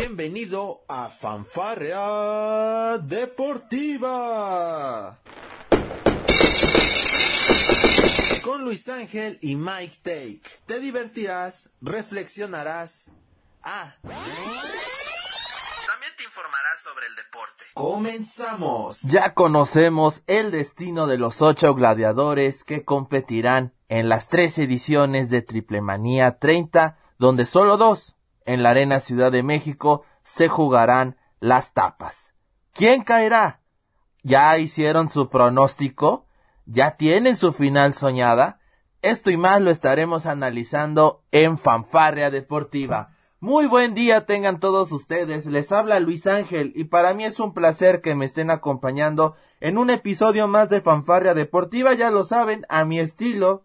Bienvenido a Fanfarrea Deportiva. Con Luis Ángel y Mike Take. Te divertirás, reflexionarás. Ah. También te informarás sobre el deporte. Comenzamos. Ya conocemos el destino de los ocho gladiadores que competirán en las tres ediciones de Triple Manía 30, donde solo dos, en la Arena Ciudad de México, se jugarán las tapas. ¿Quién caerá? ¿Ya hicieron su pronóstico? ¿Ya tienen su final soñada? Esto y más lo estaremos analizando en Fanfarria Deportiva. Muy buen día tengan todos ustedes, les habla Luis Ángel y para mí es un placer que me estén acompañando en un episodio más de Fanfarria Deportiva, ya lo saben, a mi estilo,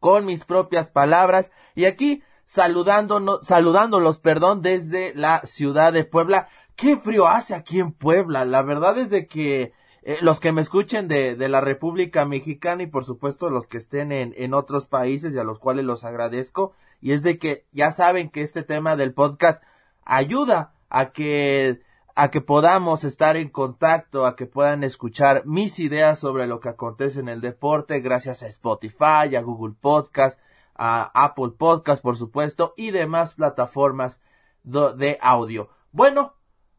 con mis propias palabras y aquí saludándonos, saludándolos, perdón, desde la ciudad de Puebla. Qué frío hace aquí en Puebla, la verdad es de que eh, los que me escuchen de, de, la República Mexicana y por supuesto los que estén en, en otros países y a los cuales los agradezco, y es de que ya saben que este tema del podcast ayuda a que a que podamos estar en contacto, a que puedan escuchar mis ideas sobre lo que acontece en el deporte gracias a Spotify, a Google Podcast, a Apple Podcast, por supuesto, y demás plataformas de audio. Bueno,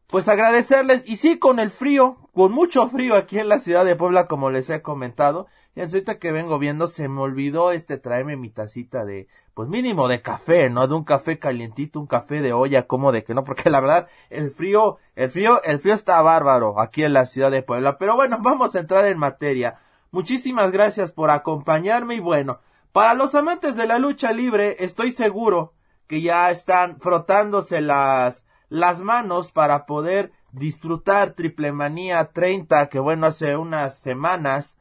pues agradecerles, y sí, con el frío, con mucho frío aquí en la ciudad de Puebla, como les he comentado, y ahorita que vengo viendo, se me olvidó este traerme mi tacita de, pues mínimo de café, ¿no? De un café calientito, un café de olla, como de que no, porque la verdad, el frío, el frío, el frío está bárbaro aquí en la ciudad de Puebla. Pero bueno, vamos a entrar en materia. Muchísimas gracias por acompañarme y bueno, para los amantes de la lucha libre, estoy seguro que ya están frotándose las, las manos para poder disfrutar Triple Manía 30, que bueno, hace unas semanas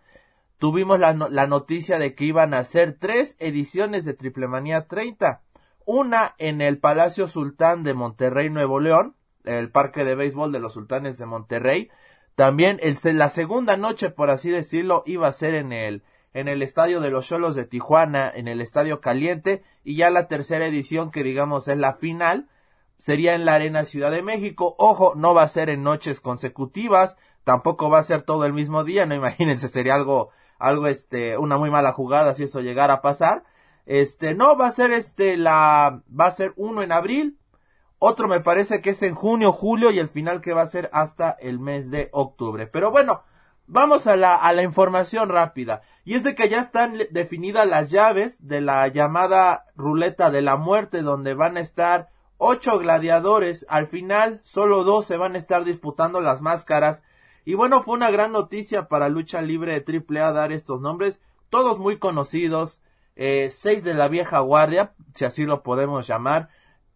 tuvimos la, la, noticia de que iban a hacer tres ediciones de Triple Manía 30. Una en el Palacio Sultán de Monterrey, Nuevo León, el parque de béisbol de los Sultanes de Monterrey. También la segunda noche, por así decirlo, iba a ser en el, en el Estadio de los Cholos de Tijuana, en el Estadio Caliente, y ya la tercera edición, que digamos es la final, sería en la Arena Ciudad de México. Ojo, no va a ser en noches consecutivas, tampoco va a ser todo el mismo día, no imagínense, sería algo algo este una muy mala jugada si eso llegara a pasar este no va a ser este la va a ser uno en abril otro me parece que es en junio julio y el final que va a ser hasta el mes de octubre pero bueno vamos a la a la información rápida. Y es de que ya están definidas las llaves de la llamada ruleta de la muerte donde van a estar ocho gladiadores. Al final solo dos se van a estar disputando las máscaras. Y bueno, fue una gran noticia para lucha libre de AAA dar estos nombres, todos muy conocidos, eh, seis de la vieja guardia, si así lo podemos llamar,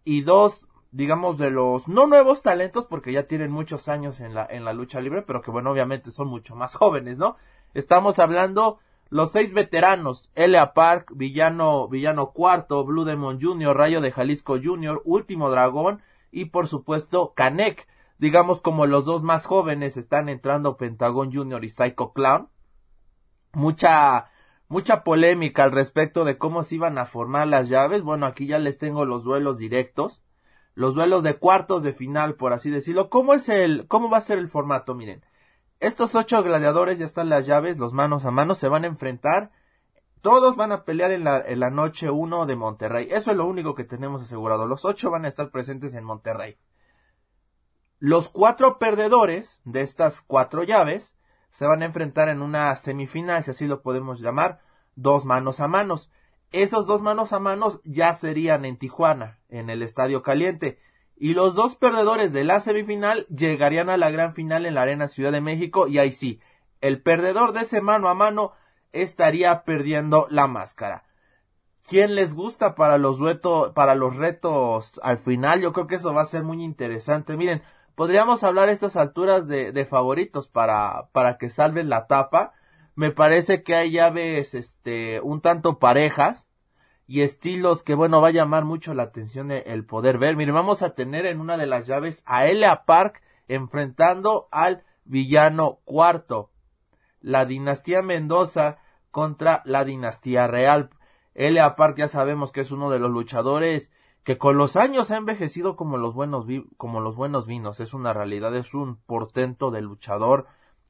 y dos, digamos, de los no nuevos talentos, porque ya tienen muchos años en la, en la lucha libre, pero que bueno, obviamente son mucho más jóvenes, ¿no? Estamos hablando los seis veteranos, Elia Park, Villano, Villano Cuarto, Blue Demon Jr., Rayo de Jalisco Jr., Último Dragón, y por supuesto, Canek digamos como los dos más jóvenes están entrando Pentagon Junior y Psycho Clown. Mucha, mucha polémica al respecto de cómo se iban a formar las llaves. Bueno, aquí ya les tengo los duelos directos. Los duelos de cuartos de final, por así decirlo. ¿Cómo es el, cómo va a ser el formato? Miren. Estos ocho gladiadores ya están las llaves, los manos a manos, se van a enfrentar. Todos van a pelear en la, en la noche uno de Monterrey. Eso es lo único que tenemos asegurado. Los ocho van a estar presentes en Monterrey. Los cuatro perdedores de estas cuatro llaves se van a enfrentar en una semifinal, si así lo podemos llamar, dos manos a manos. Esos dos manos a manos ya serían en Tijuana, en el Estadio Caliente. Y los dos perdedores de la semifinal llegarían a la gran final en la Arena Ciudad de México y ahí sí, el perdedor de ese mano a mano estaría perdiendo la máscara. ¿Quién les gusta para los, retos, para los retos al final? Yo creo que eso va a ser muy interesante. Miren, podríamos hablar a estas alturas de, de favoritos para, para que salven la tapa. Me parece que hay llaves, este, un tanto parejas y estilos que, bueno, va a llamar mucho la atención el, poder ver. Miren, vamos a tener en una de las llaves a Elia Park enfrentando al villano cuarto. La dinastía Mendoza contra la dinastía real. Elia Park ya sabemos que es uno de los luchadores que con los años ha envejecido como los buenos como los buenos vinos, es una realidad, es un portento de luchador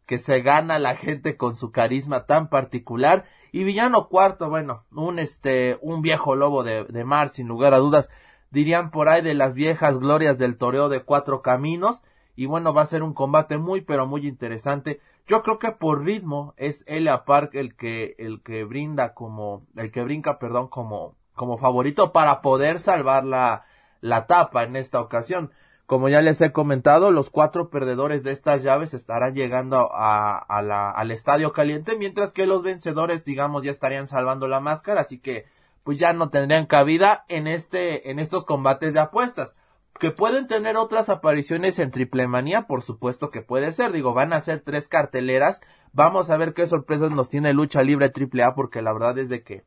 que se gana la gente con su carisma tan particular y Villano Cuarto, bueno, un este un viejo lobo de, de mar sin lugar a dudas, dirían por ahí de las viejas glorias del toreo de cuatro caminos y bueno, va a ser un combate muy pero muy interesante. Yo creo que por ritmo es Elia Park el que el que brinda como el que brinca, perdón, como como favorito para poder salvar la la tapa en esta ocasión. Como ya les he comentado, los cuatro perdedores de estas llaves estarán llegando a, la, al estadio caliente, mientras que los vencedores, digamos, ya estarían salvando la máscara, así que pues ya no tendrían cabida en este, en estos combates de apuestas que pueden tener otras apariciones en Triple Manía, por supuesto que puede ser. Digo, van a ser tres carteleras. Vamos a ver qué sorpresas nos tiene Lucha Libre Triple A, porque la verdad es de que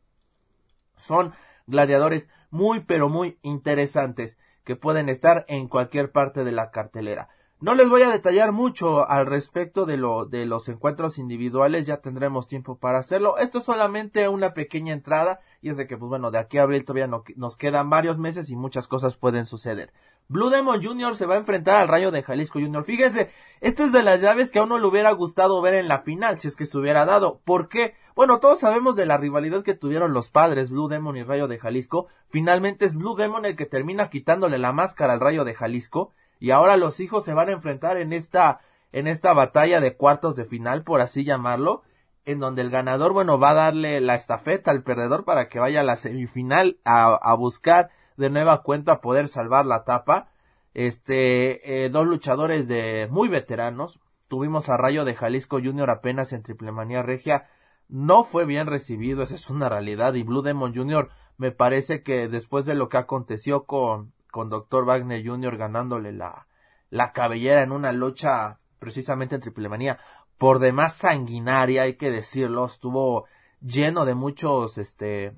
son gladiadores muy, pero muy interesantes que pueden estar en cualquier parte de la cartelera. No les voy a detallar mucho al respecto de lo de los encuentros individuales, ya tendremos tiempo para hacerlo. Esto es solamente una pequeña entrada y es de que pues bueno, de aquí a abril todavía no, nos quedan varios meses y muchas cosas pueden suceder. Blue Demon Jr. se va a enfrentar al Rayo de Jalisco Jr. Fíjense, esta es de las llaves que a uno le hubiera gustado ver en la final, si es que se hubiera dado. ¿Por qué? Bueno, todos sabemos de la rivalidad que tuvieron los padres Blue Demon y Rayo de Jalisco. Finalmente es Blue Demon el que termina quitándole la máscara al Rayo de Jalisco y ahora los hijos se van a enfrentar en esta en esta batalla de cuartos de final, por así llamarlo, en donde el ganador, bueno, va a darle la estafeta al perdedor para que vaya a la semifinal a, a buscar de nueva cuenta poder salvar la tapa. Este, eh, dos luchadores de muy veteranos. Tuvimos a Rayo de Jalisco Junior apenas en Triplemanía Regia. No fue bien recibido, esa es una realidad. Y Blue Demon Junior me parece que después de lo que aconteció con con Dr. Wagner Jr. ganándole la, la cabellera en una lucha precisamente en triple manía por demás sanguinaria, hay que decirlo, estuvo lleno de muchos este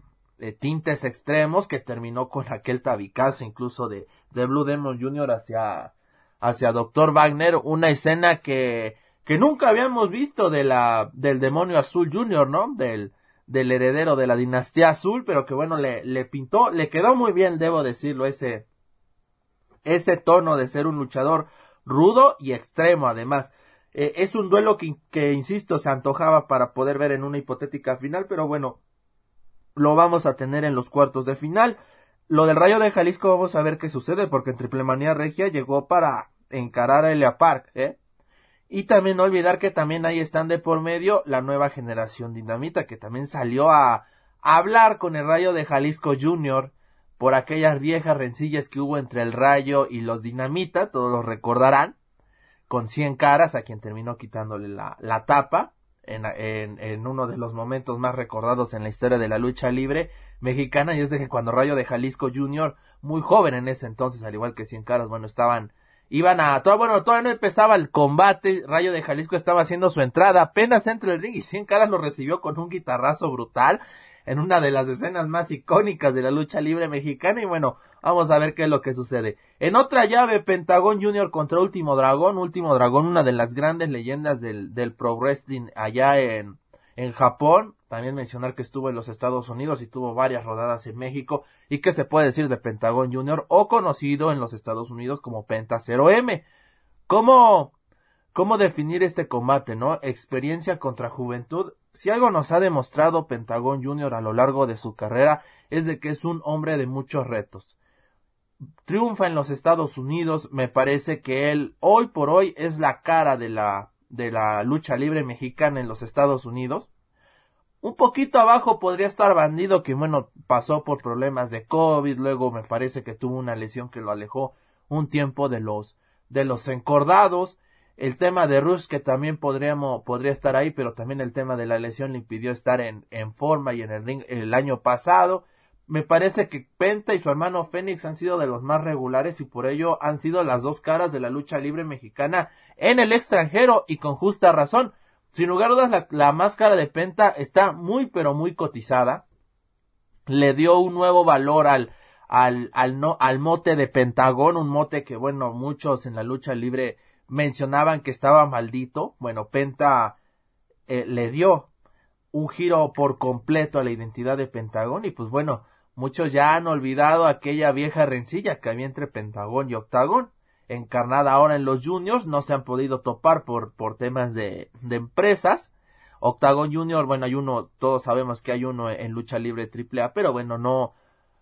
tintes extremos que terminó con aquel tabicazo incluso de, de Blue Demon Jr. hacia hacia Dr. Wagner, una escena que que nunca habíamos visto de la del demonio azul Jr., ¿no? Del del heredero de la dinastía azul, pero que bueno, le, le pintó, le quedó muy bien, debo decirlo, ese, ese tono de ser un luchador rudo y extremo además. Eh, es un duelo que, que, insisto, se antojaba para poder ver en una hipotética final, pero bueno, lo vamos a tener en los cuartos de final. Lo del Rayo de Jalisco vamos a ver qué sucede, porque en Triplemanía Regia llegó para encarar a Elia Park, ¿eh? Y también no olvidar que también ahí están de por medio la nueva generación dinamita, que también salió a, a hablar con el Rayo de Jalisco Junior, por aquellas viejas rencillas que hubo entre el Rayo y los Dinamita, todos los recordarán, con cien caras, a quien terminó quitándole la, tapa, en, en, uno de los momentos más recordados en la historia de la lucha libre mexicana, y es de que cuando Rayo de Jalisco Jr., muy joven en ese entonces, al igual que cien caras, bueno, estaban, iban a, todo, bueno, todavía no empezaba el combate, Rayo de Jalisco estaba haciendo su entrada, apenas entre el ring y cien caras lo recibió con un guitarrazo brutal, en una de las escenas más icónicas de la lucha libre mexicana y bueno, vamos a ver qué es lo que sucede. En otra llave, Pentagón Junior contra Último Dragón, Último Dragón, una de las grandes leyendas del, del pro wrestling allá en, en Japón, también mencionar que estuvo en los Estados Unidos y tuvo varias rodadas en México y que se puede decir de Pentagón Junior o conocido en los Estados Unidos como Penta 0M. ¿Cómo, cómo definir este combate, no? Experiencia contra juventud si algo nos ha demostrado Pentagón Jr. a lo largo de su carrera es de que es un hombre de muchos retos. Triunfa en los Estados Unidos, me parece que él hoy por hoy es la cara de la de la lucha libre mexicana en los Estados Unidos. Un poquito abajo podría estar Bandido, que bueno, pasó por problemas de COVID, luego me parece que tuvo una lesión que lo alejó un tiempo de los de los encordados. El tema de Rush que también podríamos, podría estar ahí, pero también el tema de la lesión le impidió estar en, en forma y en el ring el año pasado. Me parece que Penta y su hermano Fénix han sido de los más regulares y por ello han sido las dos caras de la lucha libre mexicana en el extranjero y con justa razón. Sin lugar a dudas, la, la máscara de Penta está muy pero muy cotizada. Le dio un nuevo valor al, al, al, no, al mote de Pentagón, un mote que bueno, muchos en la lucha libre mencionaban que estaba maldito. Bueno, Penta eh, le dio un giro por completo a la identidad de Pentagón y pues bueno, Muchos ya han olvidado aquella vieja rencilla que había entre Pentagón y Octagón, encarnada ahora en los juniors, no se han podido topar por, por temas de, de empresas. Octagon Junior, bueno, hay uno, todos sabemos que hay uno en lucha libre AAA, pero bueno, no,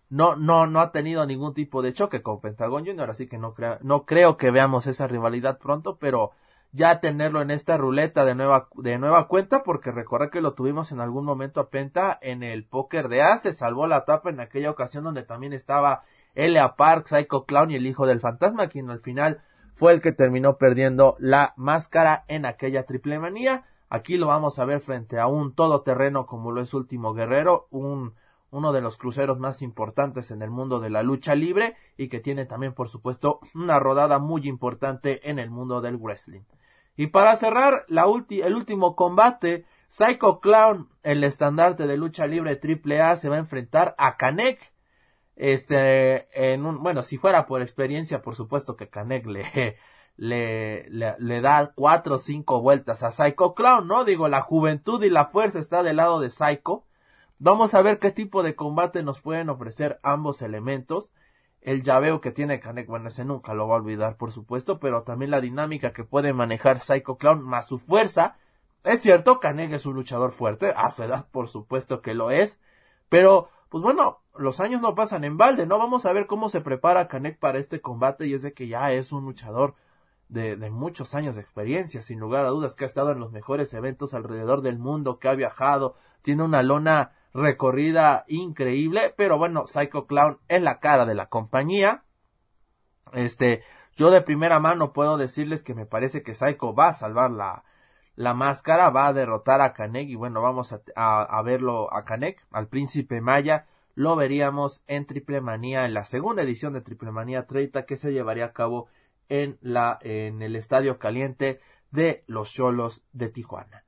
no, no, no ha tenido ningún tipo de choque con Pentagon Junior, así que no, creo, no creo que veamos esa rivalidad pronto, pero ya tenerlo en esta ruleta de nueva, de nueva cuenta, porque recordé que lo tuvimos en algún momento a Penta en el póker de A, se salvó la tapa en aquella ocasión donde también estaba Elia Park, Psycho Clown y el hijo del fantasma, quien al final fue el que terminó perdiendo la máscara en aquella triple manía. Aquí lo vamos a ver frente a un todoterreno como lo es Último Guerrero, un uno de los cruceros más importantes en el mundo de la lucha libre y que tiene también por supuesto una rodada muy importante en el mundo del wrestling. Y para cerrar el último combate, Psycho Clown, el estandarte de lucha libre AAA, se va a enfrentar a Kanek. Este, en un, bueno, si fuera por experiencia, por supuesto que Kanek le, le, le, le, da cuatro o cinco vueltas a Psycho Clown, ¿no? Digo, la juventud y la fuerza está del lado de Psycho Vamos a ver qué tipo de combate nos pueden ofrecer ambos elementos. El llaveo que tiene Kanek, bueno, ese nunca lo va a olvidar, por supuesto, pero también la dinámica que puede manejar Psycho Clown más su fuerza. Es cierto, Kanek es un luchador fuerte, a su edad, por supuesto que lo es, pero, pues bueno, los años no pasan en balde, ¿no? Vamos a ver cómo se prepara Kanek para este combate y es de que ya es un luchador de, de, muchos años de experiencia, sin lugar a dudas, que ha estado en los mejores eventos alrededor del mundo, que ha viajado, tiene una lona recorrida increíble, pero bueno, Psycho Clown es la cara de la compañía. Este, yo de primera mano puedo decirles que me parece que Psycho va a salvar la, máscara, va a derrotar a Kanek y bueno, vamos a, a, verlo a Kanek, al príncipe Maya, lo veríamos en Triple Manía, en la segunda edición de Triple Manía 30 que se llevaría a cabo en la, en el Estadio Caliente de los Cholos de Tijuana.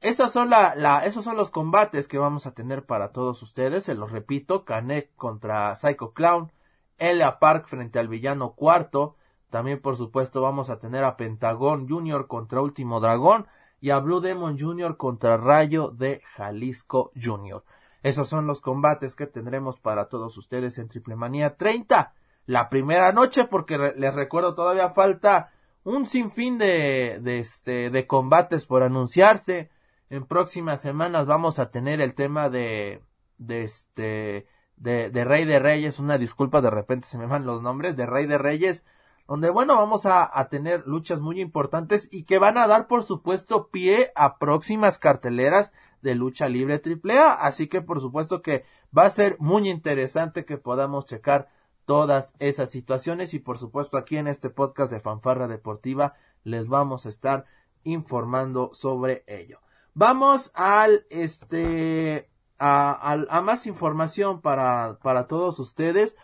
Esos son, la, la, esos son los combates que vamos a tener para todos ustedes. Se los repito, Kanek contra Psycho Clown, Elia Park frente al villano cuarto. También, por supuesto, vamos a tener a Pentagón Jr. contra Último Dragón y a Blue Demon Jr. contra Rayo de Jalisco Jr. Esos son los combates que tendremos para todos ustedes en Triple Manía 30. La primera noche, porque les recuerdo todavía falta un sinfín de, de, este, de combates por anunciarse en próximas semanas vamos a tener el tema de, de este, de, de Rey de Reyes, una disculpa, de repente se me van los nombres, de Rey de Reyes, donde bueno, vamos a, tener luchas muy importantes y que van a dar por supuesto pie a próximas carteleras de lucha libre AAA, así que por supuesto que va a ser muy interesante que podamos checar todas esas situaciones y por supuesto aquí en este podcast de Fanfarra Deportiva les vamos a estar informando sobre ello. Vamos al este a, más información para, para todos ustedes.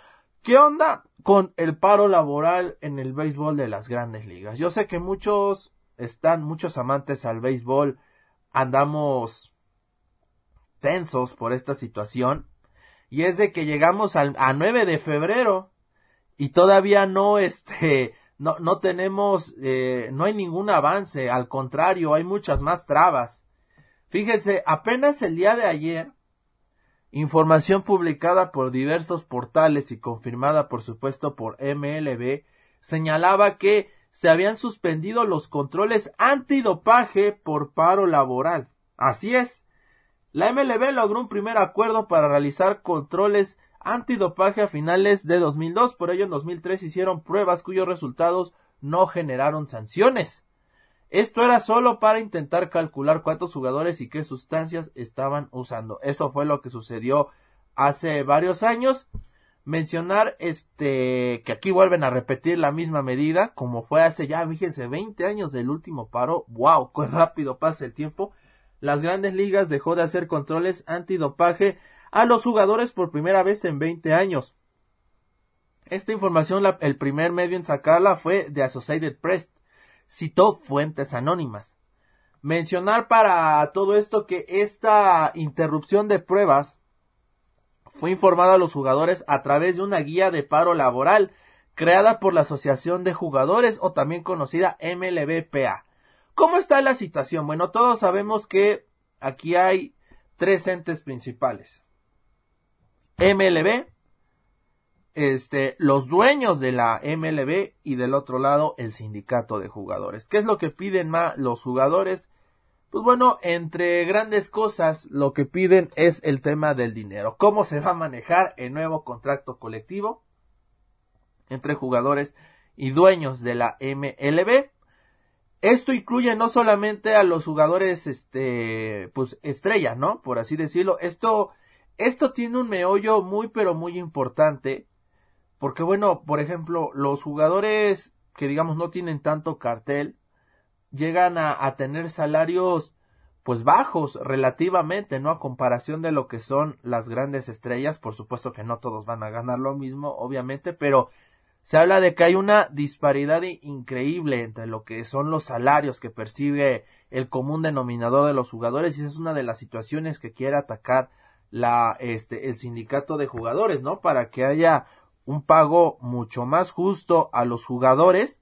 ¿Qué onda con el paro laboral en el béisbol de las grandes ligas? Yo sé que muchos están, muchos amantes al béisbol, andamos tensos por esta situación. Y es de que llegamos al, a 9 de febrero y todavía no, este, no, no tenemos, eh, no hay ningún avance. Al contrario, hay muchas más trabas. Fíjense, apenas el día de ayer, información publicada por diversos portales y confirmada por supuesto por MLB, señalaba que se habían suspendido los controles antidopaje por paro laboral. Así es. La MLB logró un primer acuerdo para realizar controles antidopaje a finales de 2002, por ello en 2003 hicieron pruebas cuyos resultados no generaron sanciones. Esto era solo para intentar calcular cuántos jugadores y qué sustancias estaban usando. Eso fue lo que sucedió hace varios años. Mencionar este que aquí vuelven a repetir la misma medida como fue hace ya, fíjense, 20 años del último paro. Wow, qué rápido pasa el tiempo. Las grandes ligas dejó de hacer controles antidopaje a los jugadores por primera vez en 20 años. Esta información, el primer medio en sacarla fue de Associated Press citó fuentes anónimas. Mencionar para todo esto que esta interrupción de pruebas fue informada a los jugadores a través de una guía de paro laboral creada por la Asociación de Jugadores o también conocida MLBPA. ¿Cómo está la situación? Bueno, todos sabemos que aquí hay tres entes principales. MLB, este, los dueños de la MLB y del otro lado el sindicato de jugadores. ¿Qué es lo que piden más los jugadores? Pues bueno, entre grandes cosas, lo que piden es el tema del dinero. ¿Cómo se va a manejar el nuevo contrato colectivo entre jugadores y dueños de la MLB? Esto incluye no solamente a los jugadores, este, pues estrella, ¿no? Por así decirlo. Esto, esto tiene un meollo muy, pero muy importante porque bueno, por ejemplo, los jugadores que digamos no tienen tanto cartel llegan a, tener salarios pues bajos relativamente, ¿no? A comparación de lo que son las grandes estrellas, por supuesto que no todos van a ganar lo mismo, obviamente, pero se habla de que hay una disparidad increíble entre lo que son los salarios que percibe el común denominador de los jugadores y esa es una de las situaciones que quiere atacar la este el sindicato de jugadores, ¿no? Para que haya un pago mucho más justo a los jugadores.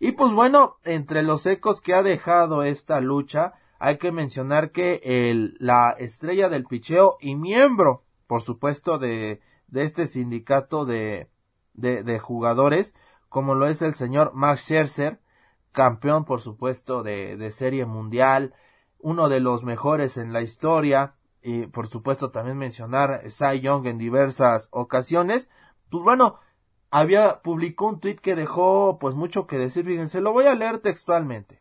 Y pues bueno, entre los ecos que ha dejado esta lucha, hay que mencionar que el, la estrella del picheo y miembro, por supuesto, de, de este sindicato de, de, de, jugadores, como lo es el señor Max Scherzer, campeón, por supuesto, de, de serie mundial, uno de los mejores en la historia, y por supuesto también mencionar Cy Young en diversas ocasiones, pues bueno, había publicó un tweet que dejó pues mucho que decir, fíjense, lo voy a leer textualmente.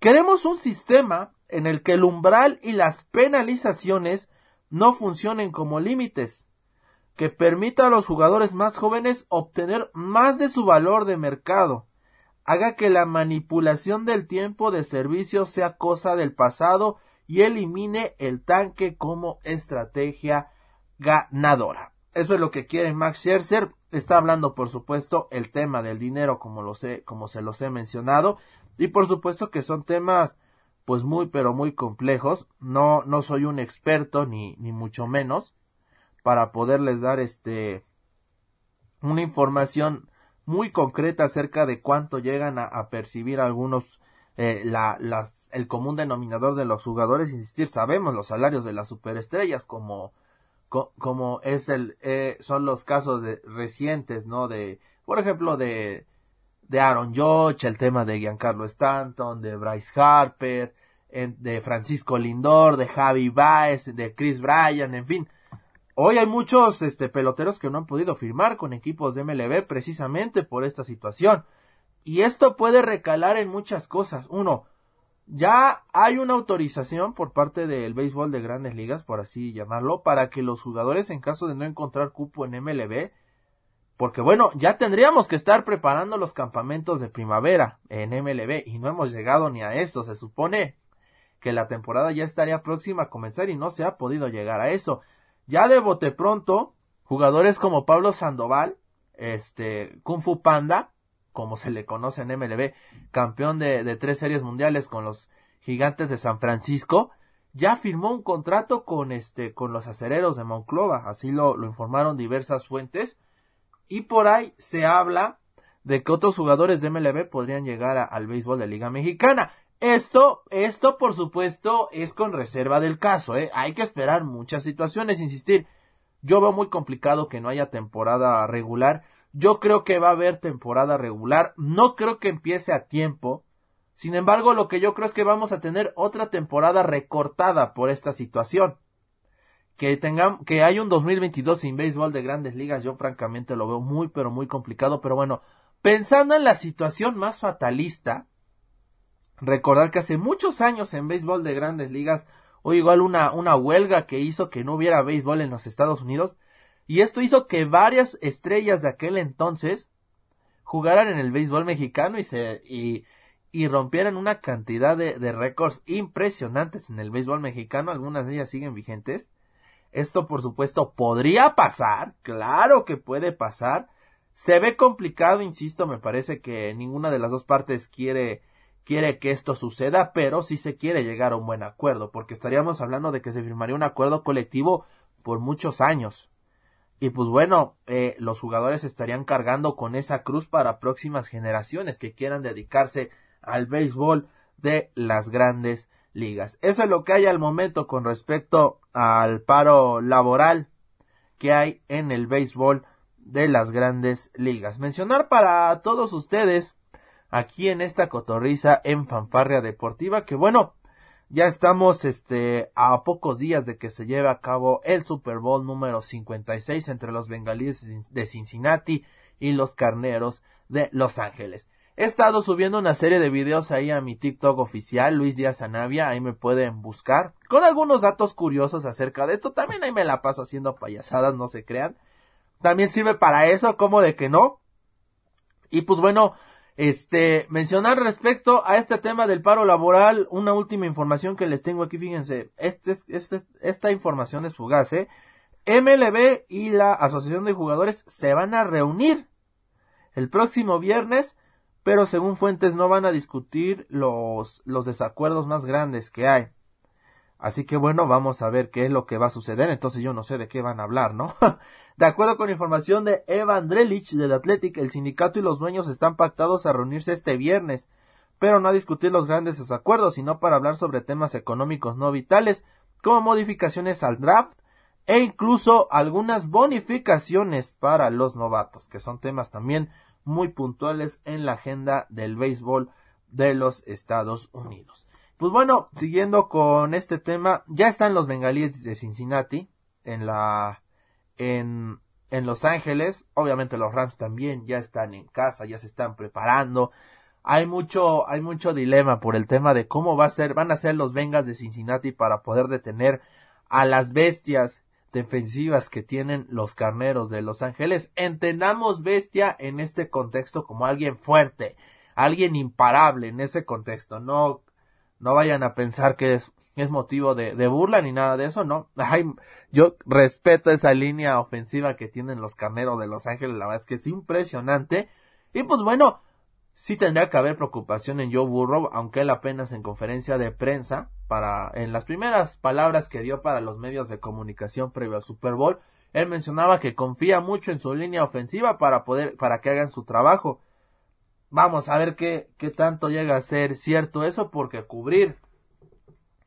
Queremos un sistema en el que el umbral y las penalizaciones no funcionen como límites, que permita a los jugadores más jóvenes obtener más de su valor de mercado, haga que la manipulación del tiempo de servicio sea cosa del pasado y elimine el tanque como estrategia ganadora. Eso es lo que quiere Max Scherzer. Está hablando, por supuesto, el tema del dinero, como lo sé, como se los he mencionado. Y por supuesto que son temas, pues muy, pero muy complejos. No, no soy un experto, ni, ni mucho menos, para poderles dar este, una información muy concreta acerca de cuánto llegan a, percibir algunos eh, la, las, el común denominador de los jugadores, insistir, sabemos los salarios de las superestrellas como como es el eh, son los casos de, recientes no de por ejemplo de de Aaron Judge el tema de Giancarlo Stanton de Bryce Harper de Francisco Lindor de Javi Baez de Chris Bryan en fin. Hoy hay muchos este peloteros que no han podido firmar con equipos de MLB precisamente por esta situación. Y esto puede recalar en muchas cosas. Uno ya hay una autorización por parte del béisbol de grandes ligas, por así llamarlo, para que los jugadores en caso de no encontrar cupo en MLB, porque bueno, ya tendríamos que estar preparando los campamentos de primavera en MLB y no hemos llegado ni a eso. Se supone que la temporada ya estaría próxima a comenzar y no se ha podido llegar a eso. Ya de bote pronto, jugadores como Pablo Sandoval, este, Kung Fu Panda, como se le conoce en MLB, campeón de, tres series mundiales con los gigantes de San Francisco, ya firmó un contrato con este, con los acereros de Monclova, así lo, lo informaron diversas fuentes, y por ahí se habla de que otros jugadores de MLB podrían llegar al béisbol de Liga Mexicana. Esto, esto por supuesto es con reserva del caso, ¿eh? Hay que esperar muchas situaciones, insistir. Yo veo muy complicado que no haya temporada regular yo creo que va a haber temporada regular. No creo que empiece a tiempo. Sin embargo, lo que yo creo es que vamos a tener otra temporada recortada por esta situación. Que tengamos, que hay un 2022 sin béisbol de grandes ligas, yo francamente lo veo muy, pero muy complicado. Pero bueno, pensando en la situación más fatalista, recordar que hace muchos años en béisbol de grandes ligas, o igual una, una huelga que hizo que no hubiera béisbol en los Estados Unidos, y esto hizo que varias estrellas de aquel entonces jugaran en el béisbol mexicano y se y, rompieran una cantidad de, de récords impresionantes en el béisbol mexicano, algunas de ellas siguen vigentes. Esto por supuesto podría pasar, claro que puede pasar. Se ve complicado, insisto, me parece que ninguna de las dos partes quiere quiere que esto suceda, pero sí se quiere llegar a un buen acuerdo, porque estaríamos hablando de que se firmaría un acuerdo colectivo por muchos años. Y pues bueno, eh, los jugadores estarían cargando con esa cruz para próximas generaciones que quieran dedicarse al béisbol de las grandes ligas. Eso es lo que hay al momento con respecto al paro laboral que hay en el béisbol de las grandes ligas. Mencionar para todos ustedes aquí en esta cotorriza en fanfarria deportiva que bueno, ya estamos este a pocos días de que se lleve a cabo el Super Bowl número 56 entre los bengalíes de Cincinnati y los carneros de Los Ángeles. He estado subiendo una serie de videos ahí a mi TikTok oficial, Luis Díaz Anavia, ahí me pueden buscar, con algunos datos curiosos acerca de esto. También ahí me la paso haciendo payasadas, no se crean. También sirve para eso, como de que no. Y pues bueno, este, mencionar respecto a este tema del paro laboral, una última información que les tengo aquí, fíjense, este, este, esta información es fugaz, ¿eh? MLB y la Asociación de Jugadores se van a reunir el próximo viernes, pero según fuentes no van a discutir los, los desacuerdos más grandes que hay. Así que bueno, vamos a ver qué es lo que va a suceder. Entonces yo no sé de qué van a hablar, ¿no? de acuerdo con información de Evan Drelich del Athletic, el sindicato y los dueños están pactados a reunirse este viernes, pero no a discutir los grandes desacuerdos, sino para hablar sobre temas económicos no vitales, como modificaciones al draft e incluso algunas bonificaciones para los novatos, que son temas también muy puntuales en la agenda del béisbol de los Estados Unidos. Pues bueno, siguiendo con este tema, ya están los bengalíes de Cincinnati en la en en Los Ángeles, obviamente los Rams también ya están en casa, ya se están preparando. Hay mucho hay mucho dilema por el tema de cómo va a ser van a ser los Bengals de Cincinnati para poder detener a las bestias defensivas que tienen los carneros de Los Ángeles. Entendamos bestia en este contexto como alguien fuerte, alguien imparable en ese contexto, no no vayan a pensar que es, motivo de, de, burla ni nada de eso, no. Ay, yo respeto esa línea ofensiva que tienen los carneros de Los Ángeles, la verdad es que es impresionante. Y pues bueno, sí tendría que haber preocupación en Joe Burrow, aunque él apenas en conferencia de prensa, para, en las primeras palabras que dio para los medios de comunicación previo al Super Bowl, él mencionaba que confía mucho en su línea ofensiva para poder, para que hagan su trabajo. Vamos a ver qué, qué tanto llega a ser cierto eso, porque cubrir,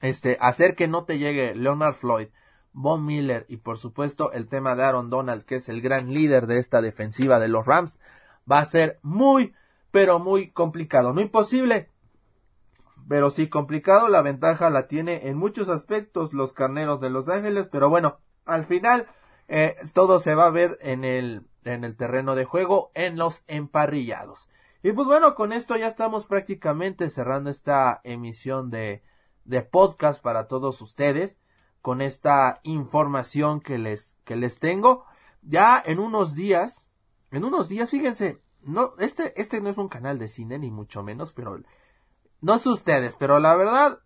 este, hacer que no te llegue Leonard Floyd, Von Miller y por supuesto el tema de Aaron Donald, que es el gran líder de esta defensiva de los Rams, va a ser muy, pero muy complicado. No imposible, pero sí complicado. La ventaja la tiene en muchos aspectos los carneros de Los Ángeles, pero bueno, al final eh, todo se va a ver en el, en el terreno de juego, en los emparrillados. Y pues bueno, con esto ya estamos prácticamente cerrando esta emisión de, de podcast para todos ustedes con esta información que les, que les tengo. Ya en unos días, en unos días, fíjense, no, este, este no es un canal de cine ni mucho menos, pero no sé ustedes, pero la verdad,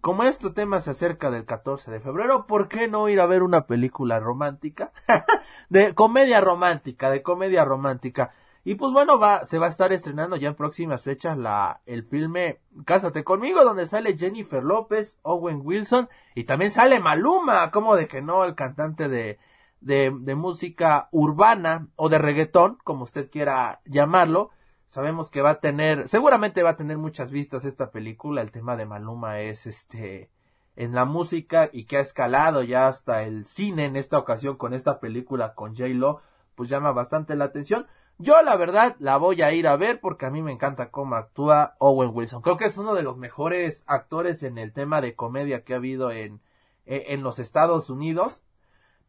como este tema se acerca del 14 de febrero, ¿por qué no ir a ver una película romántica? de comedia romántica, de comedia romántica. Y pues bueno, va, se va a estar estrenando ya en próximas fechas la, el filme Cásate conmigo, donde sale Jennifer López, Owen Wilson, y también sale Maluma, como de que no, el cantante de, de, de música urbana o de reggaetón, como usted quiera llamarlo. Sabemos que va a tener, seguramente va a tener muchas vistas esta película. El tema de Maluma es este, en la música y que ha escalado ya hasta el cine en esta ocasión con esta película con J. Lo, pues llama bastante la atención. Yo la verdad la voy a ir a ver porque a mí me encanta cómo actúa Owen Wilson. Creo que es uno de los mejores actores en el tema de comedia que ha habido en, e, en los Estados Unidos.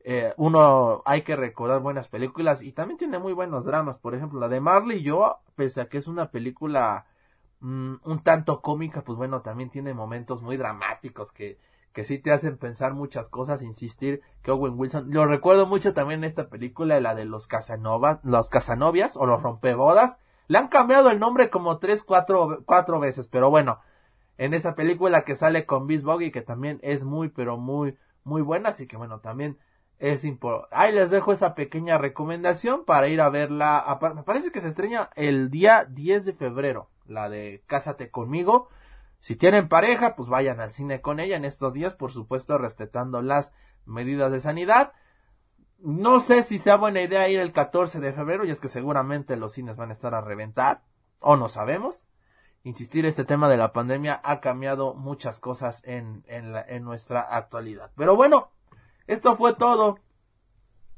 Eh, uno hay que recordar buenas películas y también tiene muy buenos dramas. Por ejemplo, la de Marley y yo, pese a que es una película mm, un tanto cómica, pues bueno, también tiene momentos muy dramáticos que que sí te hacen pensar muchas cosas, insistir que Owen Wilson, lo recuerdo mucho también en esta película, la de los Casanovas, los Casanovias o los Rompebodas, le han cambiado el nombre como tres, cuatro, cuatro veces, pero bueno, en esa película que sale con Beast Boggy, que también es muy, pero muy, muy buena, así que bueno, también es importante. Ahí les dejo esa pequeña recomendación para ir a verla. Me parece que se estrena el día 10 de febrero, la de Cásate conmigo. Si tienen pareja, pues vayan al cine con ella en estos días, por supuesto, respetando las medidas de sanidad. No sé si sea buena idea ir el 14 de febrero, y es que seguramente los cines van a estar a reventar, o no sabemos. Insistir, este tema de la pandemia ha cambiado muchas cosas en, en, en nuestra actualidad. Pero bueno, esto fue todo.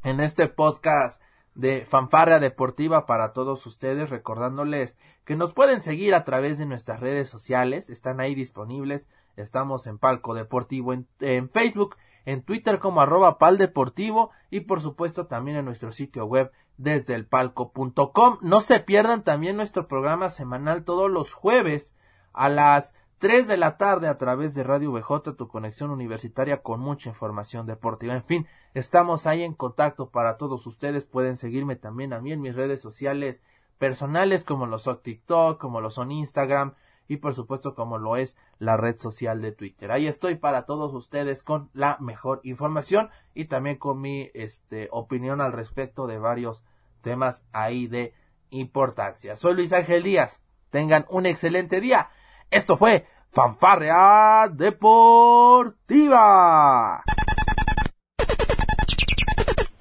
en este podcast de Fanfarria Deportiva para todos ustedes, recordándoles que nos pueden seguir a través de nuestras redes sociales, están ahí disponibles, estamos en Palco Deportivo en, en Facebook, en Twitter como arroba paldeportivo y por supuesto también en nuestro sitio web desde el palco.com. No se pierdan también nuestro programa semanal todos los jueves a las 3 de la tarde a través de Radio VJ, tu conexión universitaria con mucha información deportiva. En fin, estamos ahí en contacto para todos ustedes. Pueden seguirme también a mí en mis redes sociales personales como lo son TikTok, como lo son Instagram y por supuesto como lo es la red social de Twitter. Ahí estoy para todos ustedes con la mejor información y también con mi este, opinión al respecto de varios temas ahí de importancia. Soy Luis Ángel Díaz. Tengan un excelente día. Esto fue Fanfarrea Deportiva.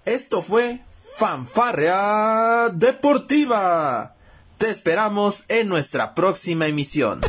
Esto fue Fanfarrea Deportiva. Te esperamos en nuestra próxima emisión.